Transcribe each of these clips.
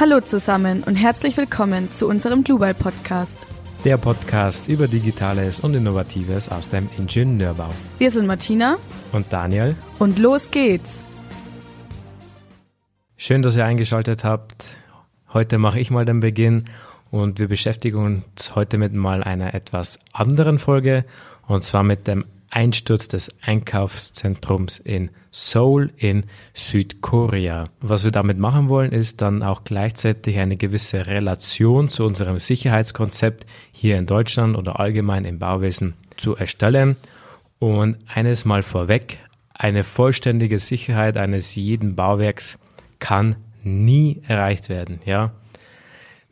Hallo zusammen und herzlich willkommen zu unserem Global Podcast. Der Podcast über Digitales und Innovatives aus dem Ingenieurbau. Wir sind Martina und Daniel und los geht's. Schön, dass ihr eingeschaltet habt. Heute mache ich mal den Beginn und wir beschäftigen uns heute mit mal einer etwas anderen Folge und zwar mit dem Einsturz des Einkaufszentrums in Seoul in Südkorea. Was wir damit machen wollen, ist dann auch gleichzeitig eine gewisse Relation zu unserem Sicherheitskonzept hier in Deutschland oder allgemein im Bauwesen zu erstellen. Und eines mal vorweg, eine vollständige Sicherheit eines jeden Bauwerks kann nie erreicht werden, ja.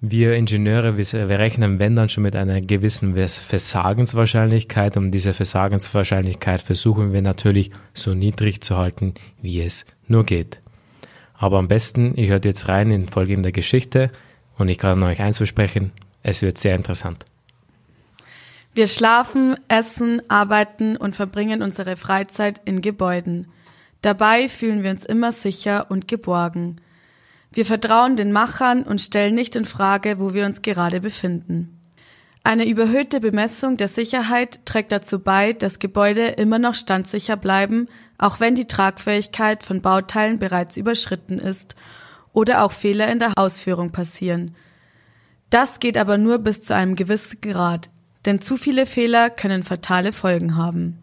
Wir Ingenieure, wir, rechnen, wenn dann schon mit einer gewissen Versagenswahrscheinlichkeit. Und diese Versagenswahrscheinlichkeit versuchen wir natürlich so niedrig zu halten, wie es nur geht. Aber am besten, ihr hört jetzt rein in folgende Geschichte und ich kann euch eins versprechen, es wird sehr interessant. Wir schlafen, essen, arbeiten und verbringen unsere Freizeit in Gebäuden. Dabei fühlen wir uns immer sicher und geborgen. Wir vertrauen den Machern und stellen nicht in Frage, wo wir uns gerade befinden. Eine überhöhte Bemessung der Sicherheit trägt dazu bei, dass Gebäude immer noch standsicher bleiben, auch wenn die Tragfähigkeit von Bauteilen bereits überschritten ist oder auch Fehler in der Ausführung passieren. Das geht aber nur bis zu einem gewissen Grad, denn zu viele Fehler können fatale Folgen haben.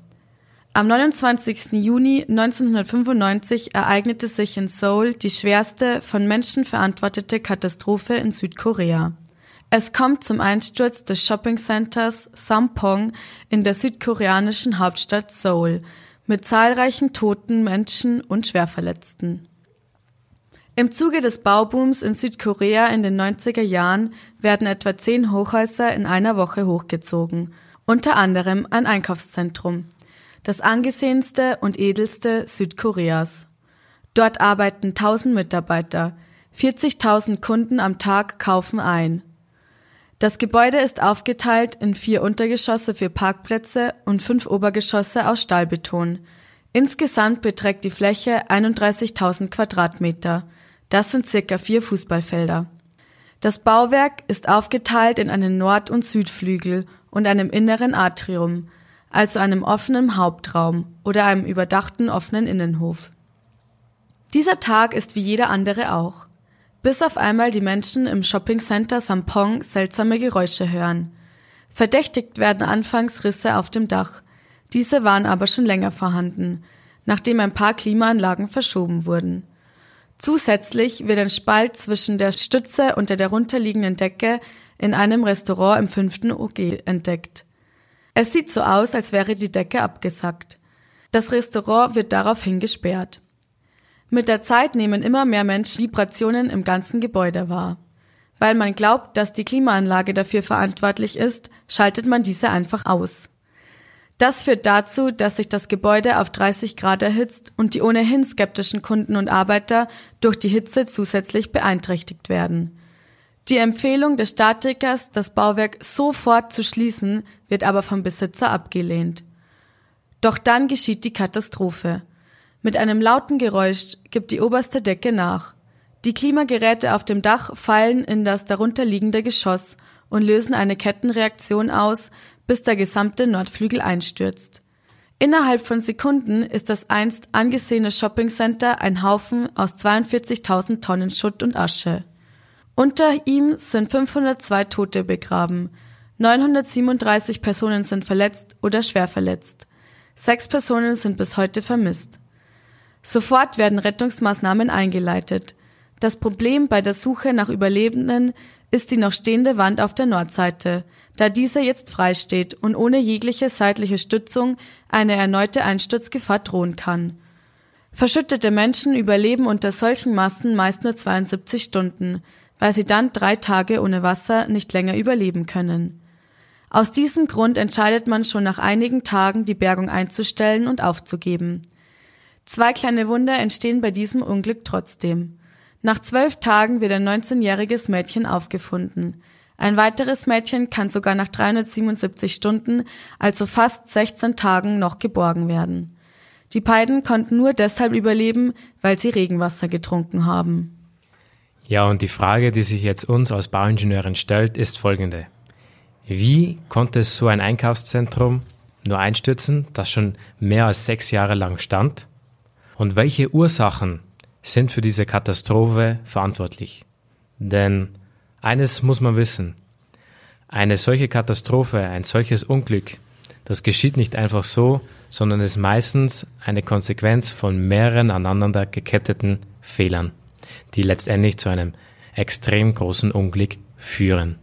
Am 29. Juni 1995 ereignete sich in Seoul die schwerste von Menschen verantwortete Katastrophe in Südkorea. Es kommt zum Einsturz des Shoppingcenters Sampong in der südkoreanischen Hauptstadt Seoul mit zahlreichen toten Menschen und Schwerverletzten. Im Zuge des Baubooms in Südkorea in den 90er Jahren werden etwa zehn Hochhäuser in einer Woche hochgezogen, unter anderem ein Einkaufszentrum das angesehenste und edelste Südkoreas. Dort arbeiten 1000 Mitarbeiter, 40.000 Kunden am Tag kaufen ein. Das Gebäude ist aufgeteilt in vier Untergeschosse für Parkplätze und fünf Obergeschosse aus Stahlbeton. Insgesamt beträgt die Fläche 31.000 Quadratmeter. Das sind circa vier Fußballfelder. Das Bauwerk ist aufgeteilt in einen Nord- und Südflügel und einem inneren Atrium, also einem offenen Hauptraum oder einem überdachten offenen Innenhof. Dieser Tag ist wie jeder andere auch. Bis auf einmal die Menschen im Shoppingcenter Sampong seltsame Geräusche hören. Verdächtigt werden anfangs Risse auf dem Dach. Diese waren aber schon länger vorhanden, nachdem ein paar Klimaanlagen verschoben wurden. Zusätzlich wird ein Spalt zwischen der Stütze und der darunterliegenden Decke in einem Restaurant im fünften OG entdeckt. Es sieht so aus, als wäre die Decke abgesackt. Das Restaurant wird daraufhin gesperrt. Mit der Zeit nehmen immer mehr Menschen Vibrationen im ganzen Gebäude wahr. Weil man glaubt, dass die Klimaanlage dafür verantwortlich ist, schaltet man diese einfach aus. Das führt dazu, dass sich das Gebäude auf 30 Grad erhitzt und die ohnehin skeptischen Kunden und Arbeiter durch die Hitze zusätzlich beeinträchtigt werden. Die Empfehlung des Statikers, das Bauwerk sofort zu schließen, wird aber vom Besitzer abgelehnt. Doch dann geschieht die Katastrophe. Mit einem lauten Geräusch gibt die oberste Decke nach. Die Klimageräte auf dem Dach fallen in das darunterliegende Geschoss und lösen eine Kettenreaktion aus, bis der gesamte Nordflügel einstürzt. Innerhalb von Sekunden ist das einst angesehene Shoppingcenter ein Haufen aus 42.000 Tonnen Schutt und Asche. Unter ihm sind 502 Tote begraben. 937 Personen sind verletzt oder schwer verletzt. Sechs Personen sind bis heute vermisst. Sofort werden Rettungsmaßnahmen eingeleitet. Das Problem bei der Suche nach Überlebenden ist die noch stehende Wand auf der Nordseite, da diese jetzt frei steht und ohne jegliche seitliche Stützung eine erneute Einsturzgefahr drohen kann. Verschüttete Menschen überleben unter solchen Massen meist nur 72 Stunden weil sie dann drei Tage ohne Wasser nicht länger überleben können. Aus diesem Grund entscheidet man schon nach einigen Tagen, die Bergung einzustellen und aufzugeben. Zwei kleine Wunder entstehen bei diesem Unglück trotzdem. Nach zwölf Tagen wird ein 19-jähriges Mädchen aufgefunden. Ein weiteres Mädchen kann sogar nach 377 Stunden, also fast 16 Tagen, noch geborgen werden. Die beiden konnten nur deshalb überleben, weil sie Regenwasser getrunken haben. Ja, und die Frage, die sich jetzt uns als Bauingenieurin stellt, ist folgende. Wie konnte so ein Einkaufszentrum nur einstürzen, das schon mehr als sechs Jahre lang stand? Und welche Ursachen sind für diese Katastrophe verantwortlich? Denn eines muss man wissen. Eine solche Katastrophe, ein solches Unglück, das geschieht nicht einfach so, sondern ist meistens eine Konsequenz von mehreren aneinander geketteten Fehlern, die letztendlich zu einem extrem großen Unglück führen.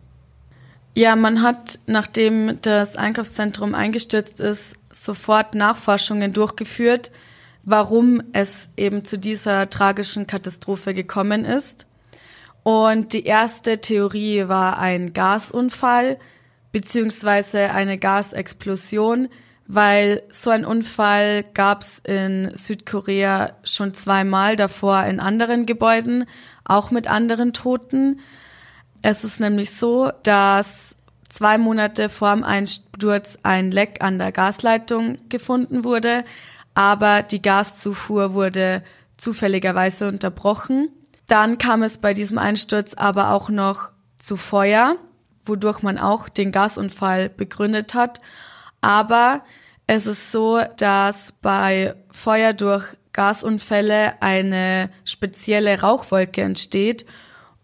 Ja, man hat, nachdem das Einkaufszentrum eingestürzt ist, sofort Nachforschungen durchgeführt, warum es eben zu dieser tragischen Katastrophe gekommen ist. Und die erste Theorie war ein Gasunfall beziehungsweise eine Gasexplosion, weil so ein Unfall gab es in Südkorea schon zweimal davor in anderen Gebäuden, auch mit anderen Toten. Es ist nämlich so, dass zwei Monate vor dem Einsturz ein Leck an der Gasleitung gefunden wurde, aber die Gaszufuhr wurde zufälligerweise unterbrochen. Dann kam es bei diesem Einsturz aber auch noch zu Feuer, wodurch man auch den Gasunfall begründet hat. Aber es ist so, dass bei Feuer durch Gasunfälle eine spezielle Rauchwolke entsteht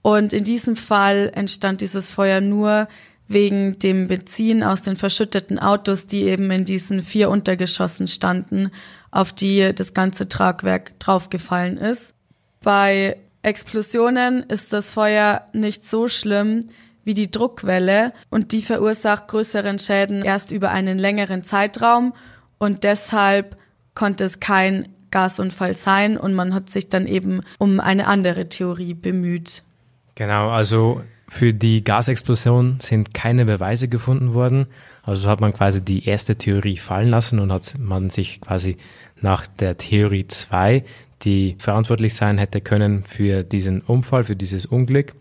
und in diesem Fall entstand dieses Feuer nur wegen dem Benzin aus den verschütteten Autos, die eben in diesen vier Untergeschossen standen, auf die das ganze Tragwerk draufgefallen ist. Bei Explosionen ist das Feuer nicht so schlimm wie die Druckwelle und die verursacht größeren Schäden erst über einen längeren Zeitraum und deshalb konnte es kein Gasunfall sein und man hat sich dann eben um eine andere Theorie bemüht. Genau, also für die Gasexplosion sind keine Beweise gefunden worden. Also hat man quasi die erste Theorie fallen lassen und hat man sich quasi nach der Theorie 2, die verantwortlich sein hätte können für diesen Unfall, für dieses Unglück.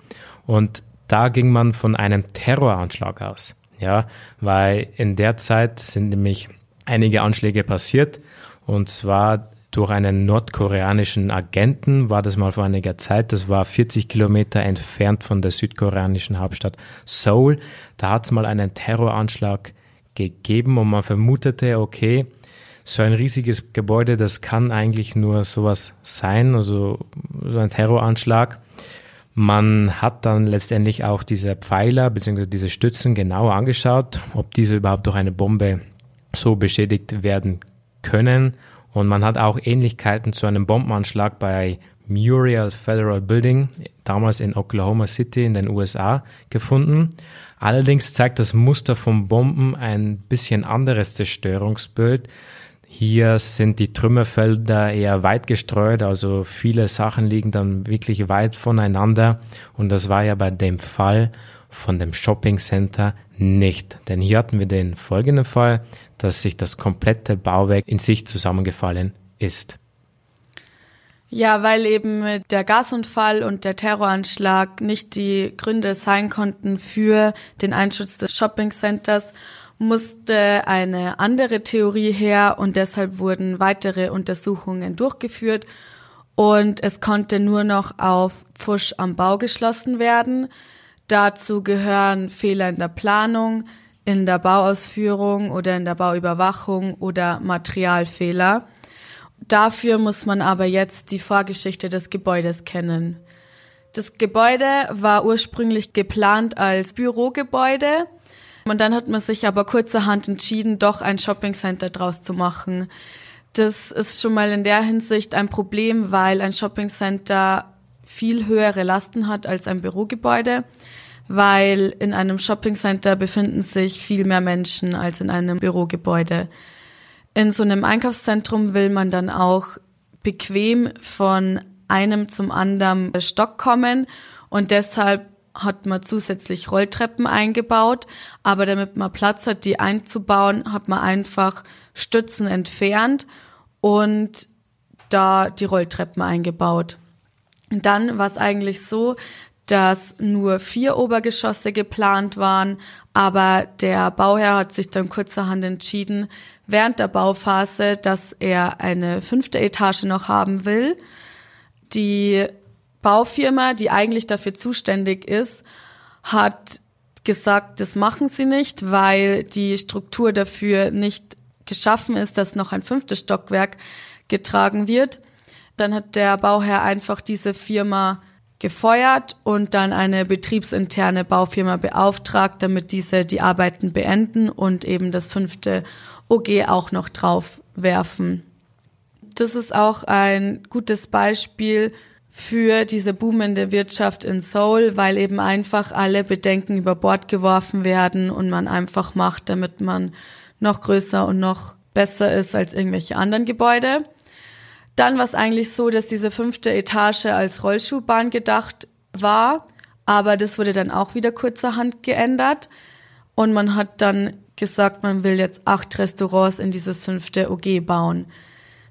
Und da ging man von einem Terroranschlag aus. Ja, weil in der Zeit sind nämlich einige Anschläge passiert. Und zwar durch einen nordkoreanischen Agenten, war das mal vor einiger Zeit. Das war 40 Kilometer entfernt von der südkoreanischen Hauptstadt Seoul. Da hat es mal einen Terroranschlag gegeben und man vermutete, okay, so ein riesiges Gebäude, das kann eigentlich nur sowas sein, also so ein Terroranschlag. Man hat dann letztendlich auch diese Pfeiler bzw. diese Stützen genauer angeschaut, ob diese überhaupt durch eine Bombe so beschädigt werden können und man hat auch Ähnlichkeiten zu einem Bombenanschlag bei Muriel Federal Building, damals in Oklahoma City in den USA, gefunden. Allerdings zeigt das Muster von Bomben ein bisschen anderes Zerstörungsbild. Hier sind die Trümmerfelder eher weit gestreut, also viele Sachen liegen dann wirklich weit voneinander. Und das war ja bei dem Fall von dem Shopping Center nicht. Denn hier hatten wir den folgenden Fall dass sich das komplette Bauwerk in sich zusammengefallen ist. Ja, weil eben der Gasunfall und der Terroranschlag nicht die Gründe sein konnten für den Einschutz des Shoppingcenters, musste eine andere Theorie her und deshalb wurden weitere Untersuchungen durchgeführt und es konnte nur noch auf Pfusch am Bau geschlossen werden. Dazu gehören Fehler in der Planung, in der Bauausführung oder in der Bauüberwachung oder Materialfehler. Dafür muss man aber jetzt die Vorgeschichte des Gebäudes kennen. Das Gebäude war ursprünglich geplant als Bürogebäude und dann hat man sich aber kurzerhand entschieden, doch ein Shoppingcenter draus zu machen. Das ist schon mal in der Hinsicht ein Problem, weil ein Shoppingcenter viel höhere Lasten hat als ein Bürogebäude weil in einem Shoppingcenter befinden sich viel mehr Menschen als in einem Bürogebäude. In so einem Einkaufszentrum will man dann auch bequem von einem zum anderen Stock kommen und deshalb hat man zusätzlich Rolltreppen eingebaut, aber damit man Platz hat, die einzubauen, hat man einfach Stützen entfernt und da die Rolltreppen eingebaut. Und dann war es eigentlich so, dass nur vier Obergeschosse geplant waren, aber der Bauherr hat sich dann kurzerhand entschieden, während der Bauphase, dass er eine fünfte Etage noch haben will. Die Baufirma, die eigentlich dafür zuständig ist, hat gesagt, das machen sie nicht, weil die Struktur dafür nicht geschaffen ist, dass noch ein fünftes Stockwerk getragen wird. Dann hat der Bauherr einfach diese Firma gefeuert und dann eine betriebsinterne Baufirma beauftragt, damit diese die Arbeiten beenden und eben das fünfte OG auch noch drauf werfen. Das ist auch ein gutes Beispiel für diese boomende Wirtschaft in Seoul, weil eben einfach alle Bedenken über Bord geworfen werden und man einfach macht, damit man noch größer und noch besser ist als irgendwelche anderen Gebäude. Dann war es eigentlich so, dass diese fünfte Etage als Rollschuhbahn gedacht war, aber das wurde dann auch wieder kurzerhand geändert und man hat dann gesagt, man will jetzt acht Restaurants in dieses fünfte OG bauen.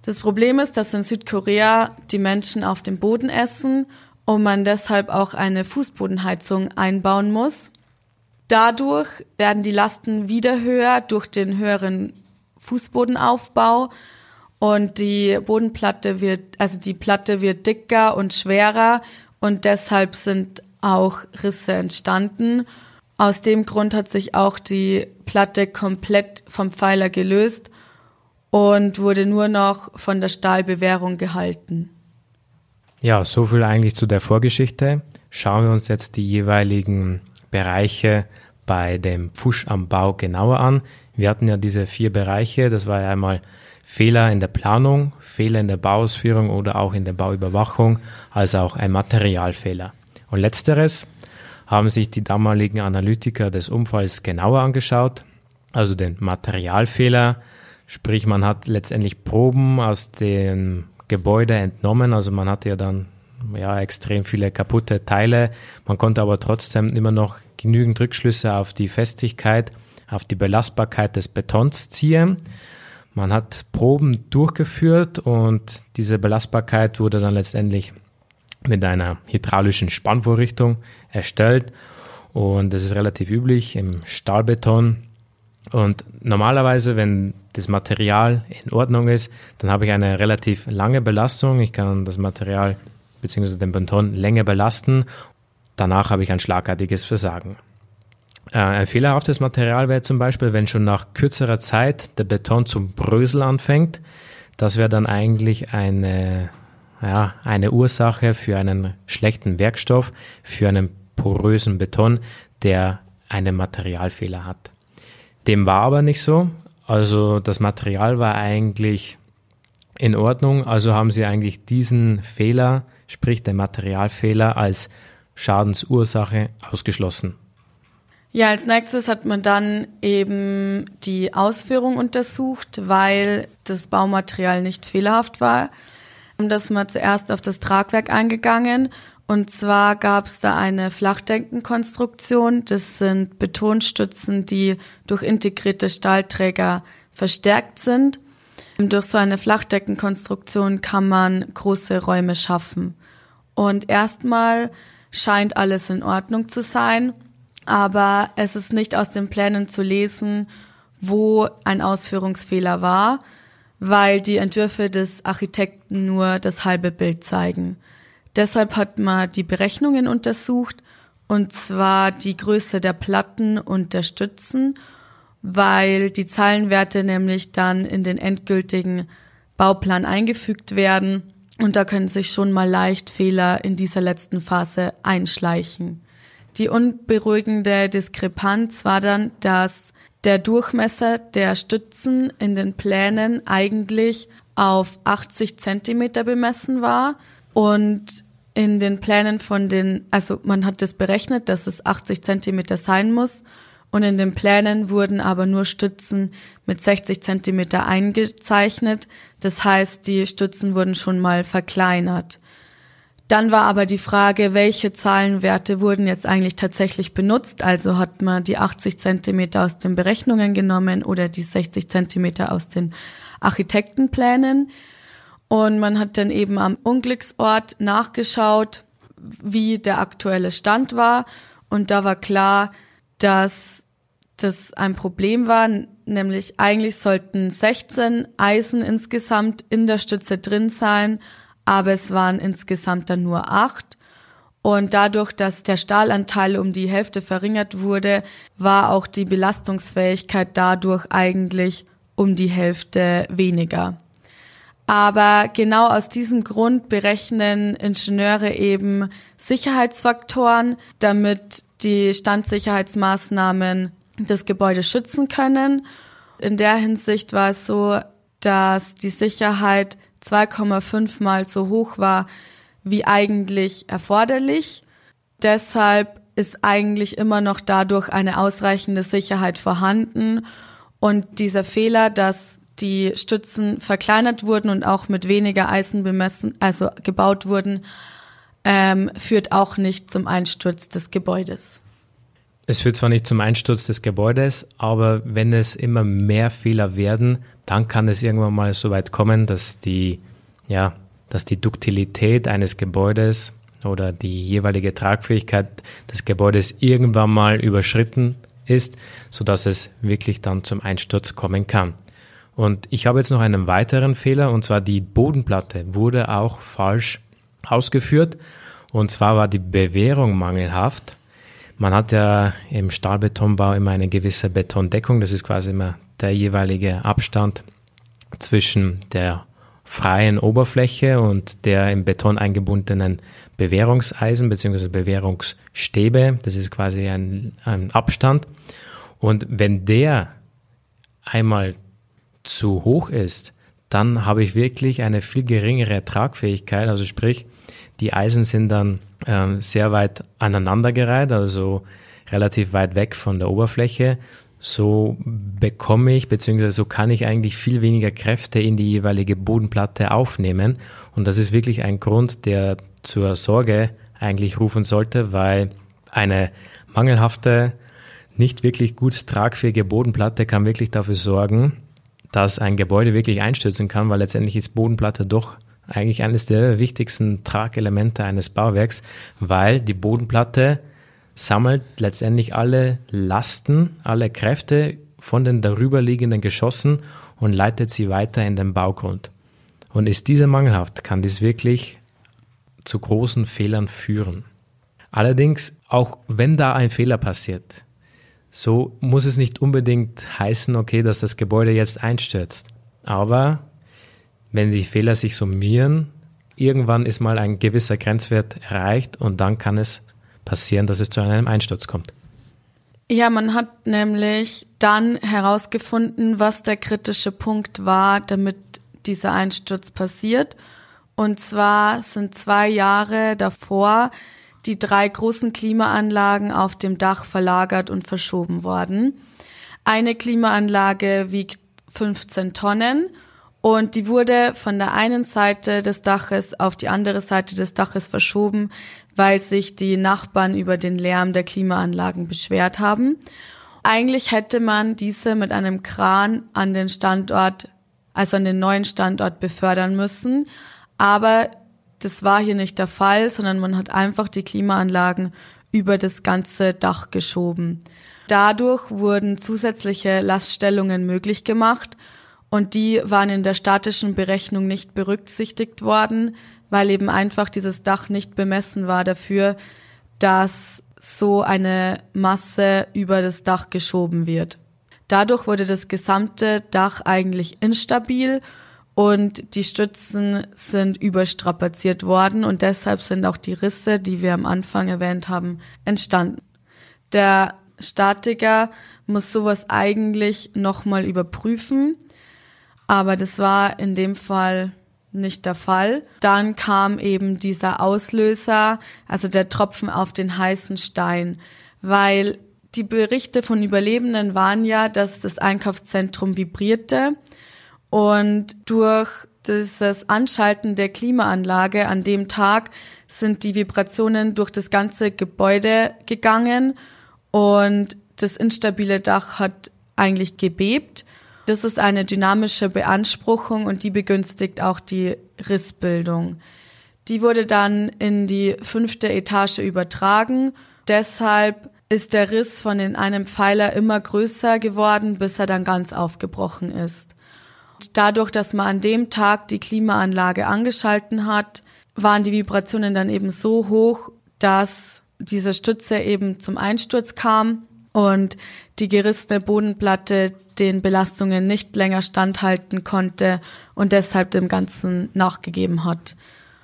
Das Problem ist, dass in Südkorea die Menschen auf dem Boden essen und man deshalb auch eine Fußbodenheizung einbauen muss. Dadurch werden die Lasten wieder höher durch den höheren Fußbodenaufbau und die Bodenplatte wird, also die Platte wird dicker und schwerer und deshalb sind auch Risse entstanden. Aus dem Grund hat sich auch die Platte komplett vom Pfeiler gelöst und wurde nur noch von der Stahlbewährung gehalten. Ja, so viel eigentlich zu der Vorgeschichte. Schauen wir uns jetzt die jeweiligen Bereiche bei dem Pfusch am Bau genauer an. Wir hatten ja diese vier Bereiche. Das war ja einmal Fehler in der Planung, Fehler in der Bauausführung oder auch in der Bauüberwachung, also auch ein Materialfehler. Und letzteres haben sich die damaligen Analytiker des Unfalls genauer angeschaut, also den Materialfehler, Sprich, man hat letztendlich Proben aus dem Gebäude entnommen. Also man hatte ja dann ja, extrem viele kaputte Teile. Man konnte aber trotzdem immer noch genügend Rückschlüsse auf die Festigkeit, auf die Belastbarkeit des Betons ziehen. Man hat Proben durchgeführt und diese Belastbarkeit wurde dann letztendlich mit einer hydraulischen Spannvorrichtung erstellt. Und das ist relativ üblich im Stahlbeton. Und normalerweise, wenn das Material in Ordnung ist, dann habe ich eine relativ lange Belastung. Ich kann das Material bzw. den Beton länger belasten. Danach habe ich ein schlagartiges Versagen. Äh, ein fehlerhaftes Material wäre zum Beispiel, wenn schon nach kürzerer Zeit der Beton zum Brösel anfängt. Das wäre dann eigentlich eine, ja, eine Ursache für einen schlechten Werkstoff, für einen porösen Beton, der einen Materialfehler hat. Dem war aber nicht so. Also das Material war eigentlich in Ordnung. Also haben sie eigentlich diesen Fehler, sprich den Materialfehler, als Schadensursache ausgeschlossen. Ja, als nächstes hat man dann eben die Ausführung untersucht, weil das Baumaterial nicht fehlerhaft war. Und das man zuerst auf das Tragwerk eingegangen und zwar gab es da eine Flachdeckenkonstruktion. Das sind Betonstützen, die durch integrierte Stahlträger verstärkt sind. Durch so eine Flachdeckenkonstruktion kann man große Räume schaffen. Und erstmal scheint alles in Ordnung zu sein, aber es ist nicht aus den Plänen zu lesen, wo ein Ausführungsfehler war, weil die Entwürfe des Architekten nur das halbe Bild zeigen. Deshalb hat man die Berechnungen untersucht, und zwar die Größe der Platten und der Stützen, weil die Zahlenwerte nämlich dann in den endgültigen Bauplan eingefügt werden. Und da können sich schon mal leicht Fehler in dieser letzten Phase einschleichen. Die unberuhigende Diskrepanz war dann, dass der Durchmesser der Stützen in den Plänen eigentlich auf 80 Zentimeter bemessen war und in den Plänen von den, also man hat das berechnet, dass es 80 Zentimeter sein muss. Und in den Plänen wurden aber nur Stützen mit 60 Zentimeter eingezeichnet. Das heißt, die Stützen wurden schon mal verkleinert. Dann war aber die Frage, welche Zahlenwerte wurden jetzt eigentlich tatsächlich benutzt? Also hat man die 80 Zentimeter aus den Berechnungen genommen oder die 60 Zentimeter aus den Architektenplänen? Und man hat dann eben am Unglücksort nachgeschaut, wie der aktuelle Stand war. Und da war klar, dass das ein Problem war, nämlich eigentlich sollten 16 Eisen insgesamt in der Stütze drin sein, aber es waren insgesamt dann nur acht. Und dadurch, dass der Stahlanteil um die Hälfte verringert wurde, war auch die Belastungsfähigkeit dadurch eigentlich um die Hälfte weniger. Aber genau aus diesem Grund berechnen Ingenieure eben Sicherheitsfaktoren, damit die Standsicherheitsmaßnahmen das Gebäude schützen können. In der Hinsicht war es so, dass die Sicherheit 2,5 mal so hoch war wie eigentlich erforderlich. Deshalb ist eigentlich immer noch dadurch eine ausreichende Sicherheit vorhanden. Und dieser Fehler, dass die Stützen verkleinert wurden und auch mit weniger Eisen bemessen, also gebaut wurden, ähm, führt auch nicht zum Einsturz des Gebäudes. Es führt zwar nicht zum Einsturz des Gebäudes, aber wenn es immer mehr Fehler werden, dann kann es irgendwann mal so weit kommen, dass die, ja, dass die Duktilität eines Gebäudes oder die jeweilige Tragfähigkeit des Gebäudes irgendwann mal überschritten ist, sodass es wirklich dann zum Einsturz kommen kann. Und ich habe jetzt noch einen weiteren Fehler, und zwar die Bodenplatte wurde auch falsch ausgeführt. Und zwar war die Bewährung mangelhaft. Man hat ja im Stahlbetonbau immer eine gewisse Betondeckung. Das ist quasi immer der jeweilige Abstand zwischen der freien Oberfläche und der im Beton eingebundenen Bewährungseisen bzw. Bewährungsstäbe. Das ist quasi ein, ein Abstand. Und wenn der einmal zu hoch ist, dann habe ich wirklich eine viel geringere Tragfähigkeit. Also sprich, die Eisen sind dann ähm, sehr weit aneinandergereiht, also relativ weit weg von der Oberfläche. So bekomme ich, beziehungsweise so kann ich eigentlich viel weniger Kräfte in die jeweilige Bodenplatte aufnehmen. Und das ist wirklich ein Grund, der zur Sorge eigentlich rufen sollte, weil eine mangelhafte, nicht wirklich gut tragfähige Bodenplatte kann wirklich dafür sorgen, dass ein Gebäude wirklich einstürzen kann, weil letztendlich ist Bodenplatte doch eigentlich eines der wichtigsten Tragelemente eines Bauwerks, weil die Bodenplatte sammelt letztendlich alle Lasten, alle Kräfte von den darüberliegenden Geschossen und leitet sie weiter in den Baugrund. Und ist diese mangelhaft, kann dies wirklich zu großen Fehlern führen. Allerdings, auch wenn da ein Fehler passiert, so muss es nicht unbedingt heißen, okay, dass das Gebäude jetzt einstürzt. Aber wenn die Fehler sich summieren, irgendwann ist mal ein gewisser Grenzwert erreicht und dann kann es passieren, dass es zu einem Einsturz kommt. Ja, man hat nämlich dann herausgefunden, was der kritische Punkt war, damit dieser Einsturz passiert. Und zwar sind zwei Jahre davor die drei großen Klimaanlagen auf dem Dach verlagert und verschoben worden. Eine Klimaanlage wiegt 15 Tonnen und die wurde von der einen Seite des Daches auf die andere Seite des Daches verschoben, weil sich die Nachbarn über den Lärm der Klimaanlagen beschwert haben. Eigentlich hätte man diese mit einem Kran an den Standort, also an den neuen Standort befördern müssen, aber das war hier nicht der Fall, sondern man hat einfach die Klimaanlagen über das ganze Dach geschoben. Dadurch wurden zusätzliche Laststellungen möglich gemacht und die waren in der statischen Berechnung nicht berücksichtigt worden, weil eben einfach dieses Dach nicht bemessen war dafür, dass so eine Masse über das Dach geschoben wird. Dadurch wurde das gesamte Dach eigentlich instabil und die Stützen sind überstrapaziert worden und deshalb sind auch die Risse, die wir am Anfang erwähnt haben, entstanden. Der Statiker muss sowas eigentlich nochmal überprüfen, aber das war in dem Fall nicht der Fall. Dann kam eben dieser Auslöser, also der Tropfen auf den heißen Stein, weil die Berichte von Überlebenden waren ja, dass das Einkaufszentrum vibrierte und durch dieses Anschalten der Klimaanlage an dem Tag sind die Vibrationen durch das ganze Gebäude gegangen und das instabile Dach hat eigentlich gebebt. Das ist eine dynamische Beanspruchung und die begünstigt auch die Rissbildung. Die wurde dann in die fünfte Etage übertragen. Deshalb ist der Riss von in einem Pfeiler immer größer geworden, bis er dann ganz aufgebrochen ist. Dadurch, dass man an dem Tag die Klimaanlage angeschalten hat, waren die Vibrationen dann eben so hoch, dass diese Stütze eben zum Einsturz kam und die gerissene Bodenplatte den Belastungen nicht länger standhalten konnte und deshalb dem Ganzen nachgegeben hat.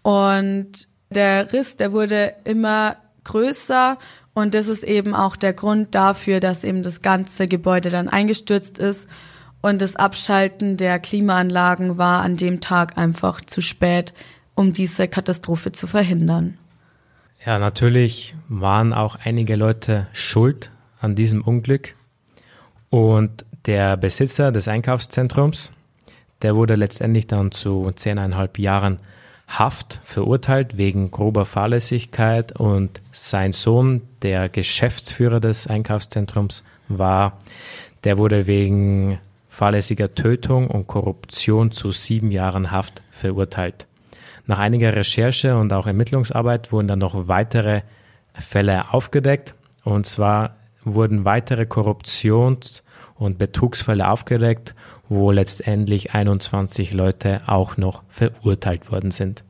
Und der Riss, der wurde immer größer und das ist eben auch der Grund dafür, dass eben das ganze Gebäude dann eingestürzt ist und das Abschalten der Klimaanlagen war an dem Tag einfach zu spät, um diese Katastrophe zu verhindern. Ja, natürlich waren auch einige Leute schuld an diesem Unglück. Und der Besitzer des Einkaufszentrums, der wurde letztendlich dann zu zehneinhalb Jahren Haft verurteilt wegen grober Fahrlässigkeit und sein Sohn, der Geschäftsführer des Einkaufszentrums war, der wurde wegen fahrlässiger Tötung und Korruption zu sieben Jahren Haft verurteilt. Nach einiger Recherche und auch Ermittlungsarbeit wurden dann noch weitere Fälle aufgedeckt. Und zwar wurden weitere Korruptions- und Betrugsfälle aufgedeckt, wo letztendlich 21 Leute auch noch verurteilt worden sind.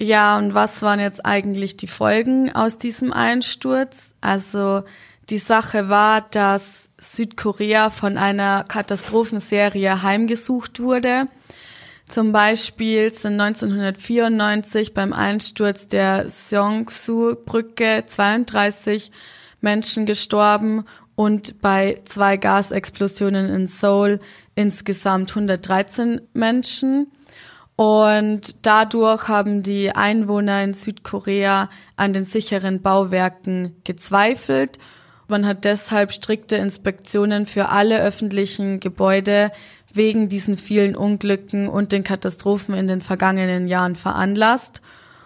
Ja, und was waren jetzt eigentlich die Folgen aus diesem Einsturz? Also die Sache war, dass Südkorea von einer Katastrophenserie heimgesucht wurde. Zum Beispiel sind 1994 beim Einsturz der Seongsu-Brücke 32 Menschen gestorben und bei zwei Gasexplosionen in Seoul insgesamt 113 Menschen. Und dadurch haben die Einwohner in Südkorea an den sicheren Bauwerken gezweifelt. Man hat deshalb strikte Inspektionen für alle öffentlichen Gebäude wegen diesen vielen Unglücken und den Katastrophen in den vergangenen Jahren veranlasst.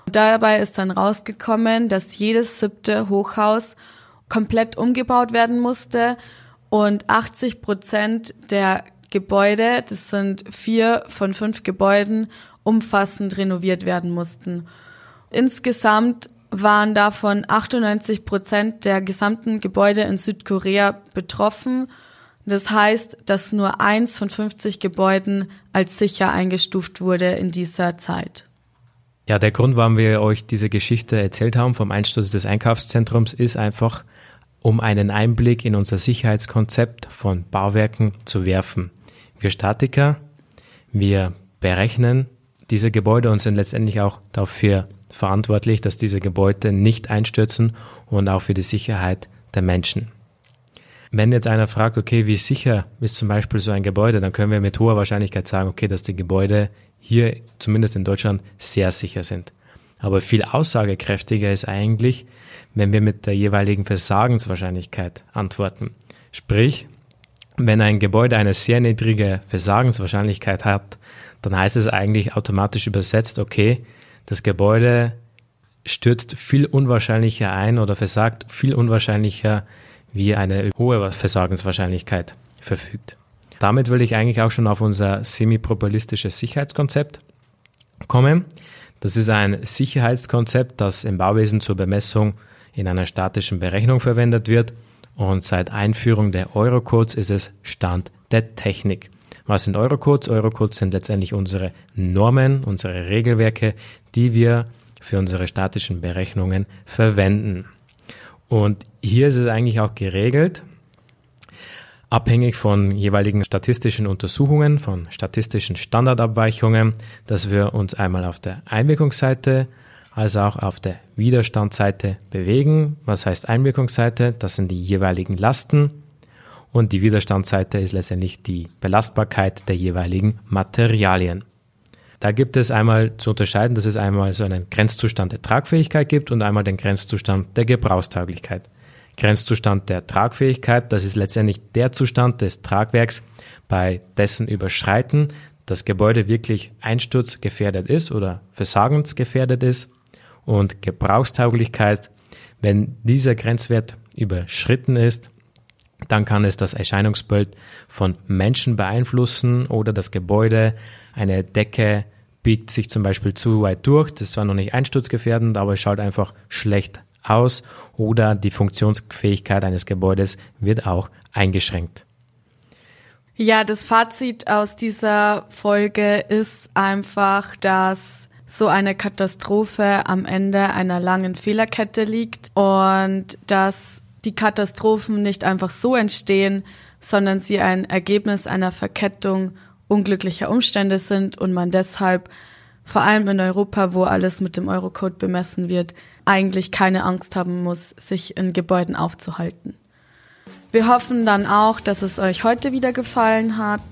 Und dabei ist dann rausgekommen, dass jedes siebte Hochhaus komplett umgebaut werden musste und 80 Prozent der Gebäude, das sind vier von fünf Gebäuden, umfassend renoviert werden mussten. Insgesamt waren davon 98 Prozent der gesamten Gebäude in Südkorea betroffen das heißt, dass nur eins von 50 Gebäuden als sicher eingestuft wurde in dieser Zeit. Ja, der Grund, warum wir euch diese Geschichte erzählt haben vom Einsturz des Einkaufszentrums, ist einfach, um einen Einblick in unser Sicherheitskonzept von Bauwerken zu werfen. Wir Statiker, wir berechnen diese Gebäude und sind letztendlich auch dafür verantwortlich, dass diese Gebäude nicht einstürzen und auch für die Sicherheit der Menschen. Wenn jetzt einer fragt, okay, wie sicher ist zum Beispiel so ein Gebäude, dann können wir mit hoher Wahrscheinlichkeit sagen, okay, dass die Gebäude hier, zumindest in Deutschland, sehr sicher sind. Aber viel aussagekräftiger ist eigentlich, wenn wir mit der jeweiligen Versagenswahrscheinlichkeit antworten. Sprich, wenn ein Gebäude eine sehr niedrige Versagenswahrscheinlichkeit hat, dann heißt es eigentlich automatisch übersetzt, okay, das Gebäude stürzt viel unwahrscheinlicher ein oder versagt viel unwahrscheinlicher wie eine hohe Versagenswahrscheinlichkeit verfügt. Damit will ich eigentlich auch schon auf unser semi-probabilistisches Sicherheitskonzept kommen. Das ist ein Sicherheitskonzept, das im Bauwesen zur Bemessung in einer statischen Berechnung verwendet wird und seit Einführung der Eurocodes ist es Stand der Technik. Was sind Eurocodes? Eurocodes sind letztendlich unsere Normen, unsere Regelwerke, die wir für unsere statischen Berechnungen verwenden. Und hier ist es eigentlich auch geregelt, abhängig von jeweiligen statistischen Untersuchungen, von statistischen Standardabweichungen, dass wir uns einmal auf der Einwirkungsseite als auch auf der Widerstandsseite bewegen. Was heißt Einwirkungsseite? Das sind die jeweiligen Lasten und die Widerstandsseite ist letztendlich die Belastbarkeit der jeweiligen Materialien. Da gibt es einmal zu unterscheiden, dass es einmal so einen Grenzzustand der Tragfähigkeit gibt und einmal den Grenzzustand der Gebrauchstauglichkeit. Grenzzustand der Tragfähigkeit, das ist letztendlich der Zustand des Tragwerks, bei dessen Überschreiten das Gebäude wirklich einsturzgefährdet ist oder versagensgefährdet ist. Und Gebrauchstauglichkeit, wenn dieser Grenzwert überschritten ist, dann kann es das Erscheinungsbild von Menschen beeinflussen oder das Gebäude eine Decke biegt sich zum Beispiel zu weit durch. Das ist zwar noch nicht einsturzgefährdend, aber es schaut einfach schlecht aus oder die Funktionsfähigkeit eines Gebäudes wird auch eingeschränkt. Ja, das Fazit aus dieser Folge ist einfach, dass so eine Katastrophe am Ende einer langen Fehlerkette liegt und dass die Katastrophen nicht einfach so entstehen, sondern sie ein Ergebnis einer Verkettung unglücklicher Umstände sind und man deshalb vor allem in Europa, wo alles mit dem Eurocode bemessen wird, eigentlich keine Angst haben muss, sich in Gebäuden aufzuhalten. Wir hoffen dann auch, dass es euch heute wieder gefallen hat.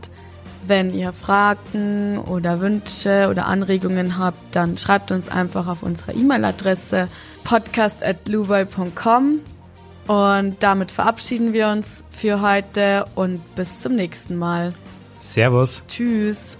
Wenn ihr Fragen oder Wünsche oder Anregungen habt, dann schreibt uns einfach auf unserer E-Mail-Adresse podcast.blueboy.com und damit verabschieden wir uns für heute und bis zum nächsten Mal. Servus. Tschüss.